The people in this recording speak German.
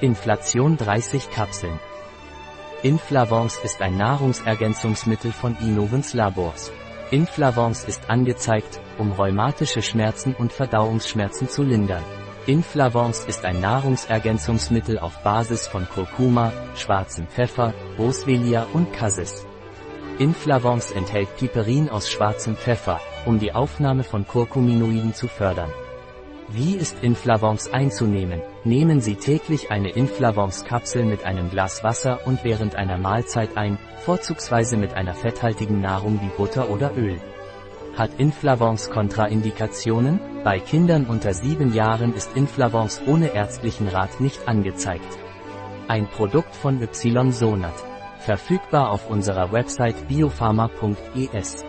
Inflation 30 Kapseln. Inflavance ist ein Nahrungsergänzungsmittel von Innovens Labors. Inflavance ist angezeigt, um rheumatische Schmerzen und Verdauungsschmerzen zu lindern. Inflavance ist ein Nahrungsergänzungsmittel auf Basis von Kurkuma, schwarzem Pfeffer, Boswellia und Cassis. Inflavance enthält Piperin aus schwarzem Pfeffer, um die Aufnahme von Curcuminoiden zu fördern. Wie ist Inflavance einzunehmen? Nehmen Sie täglich eine Inflavance-Kapsel mit einem Glas Wasser und während einer Mahlzeit ein, vorzugsweise mit einer fetthaltigen Nahrung wie Butter oder Öl. Hat Inflavance Kontraindikationen? Bei Kindern unter 7 Jahren ist Inflavance ohne ärztlichen Rat nicht angezeigt. Ein Produkt von Ysonat. Verfügbar auf unserer Website biopharma.es.